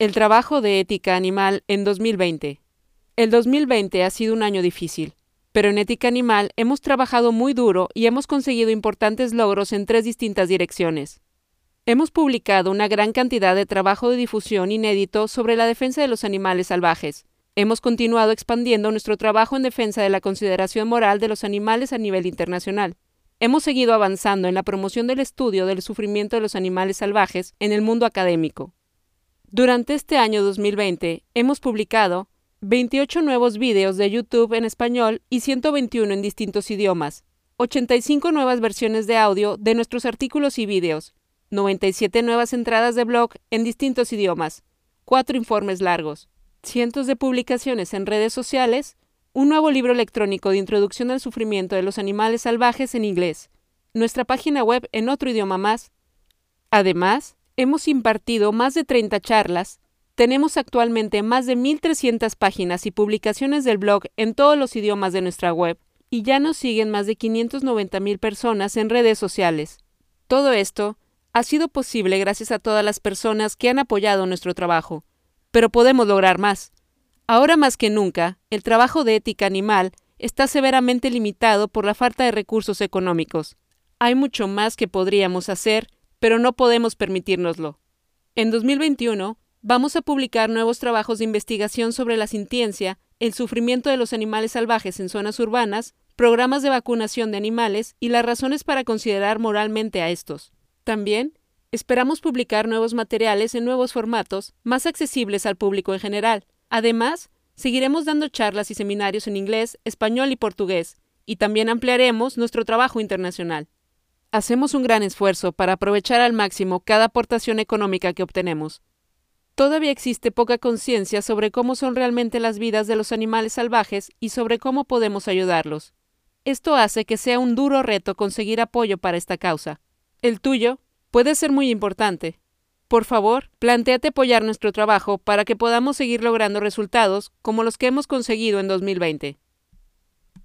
El trabajo de ética animal en 2020. El 2020 ha sido un año difícil, pero en ética animal hemos trabajado muy duro y hemos conseguido importantes logros en tres distintas direcciones. Hemos publicado una gran cantidad de trabajo de difusión inédito sobre la defensa de los animales salvajes. Hemos continuado expandiendo nuestro trabajo en defensa de la consideración moral de los animales a nivel internacional. Hemos seguido avanzando en la promoción del estudio del sufrimiento de los animales salvajes en el mundo académico. Durante este año 2020 hemos publicado 28 nuevos vídeos de YouTube en español y 121 en distintos idiomas, 85 nuevas versiones de audio de nuestros artículos y vídeos, 97 nuevas entradas de blog en distintos idiomas, 4 informes largos, cientos de publicaciones en redes sociales, un nuevo libro electrónico de introducción al sufrimiento de los animales salvajes en inglés, nuestra página web en otro idioma más. Además, Hemos impartido más de 30 charlas, tenemos actualmente más de 1.300 páginas y publicaciones del blog en todos los idiomas de nuestra web y ya nos siguen más de 590.000 personas en redes sociales. Todo esto ha sido posible gracias a todas las personas que han apoyado nuestro trabajo, pero podemos lograr más. Ahora más que nunca, el trabajo de ética animal está severamente limitado por la falta de recursos económicos. Hay mucho más que podríamos hacer pero no podemos permitírnoslo. En 2021 vamos a publicar nuevos trabajos de investigación sobre la sintiencia, el sufrimiento de los animales salvajes en zonas urbanas, programas de vacunación de animales y las razones para considerar moralmente a estos. También esperamos publicar nuevos materiales en nuevos formatos, más accesibles al público en general. Además, seguiremos dando charlas y seminarios en inglés, español y portugués, y también ampliaremos nuestro trabajo internacional. Hacemos un gran esfuerzo para aprovechar al máximo cada aportación económica que obtenemos. Todavía existe poca conciencia sobre cómo son realmente las vidas de los animales salvajes y sobre cómo podemos ayudarlos. Esto hace que sea un duro reto conseguir apoyo para esta causa. El tuyo puede ser muy importante. Por favor, planteate apoyar nuestro trabajo para que podamos seguir logrando resultados como los que hemos conseguido en 2020.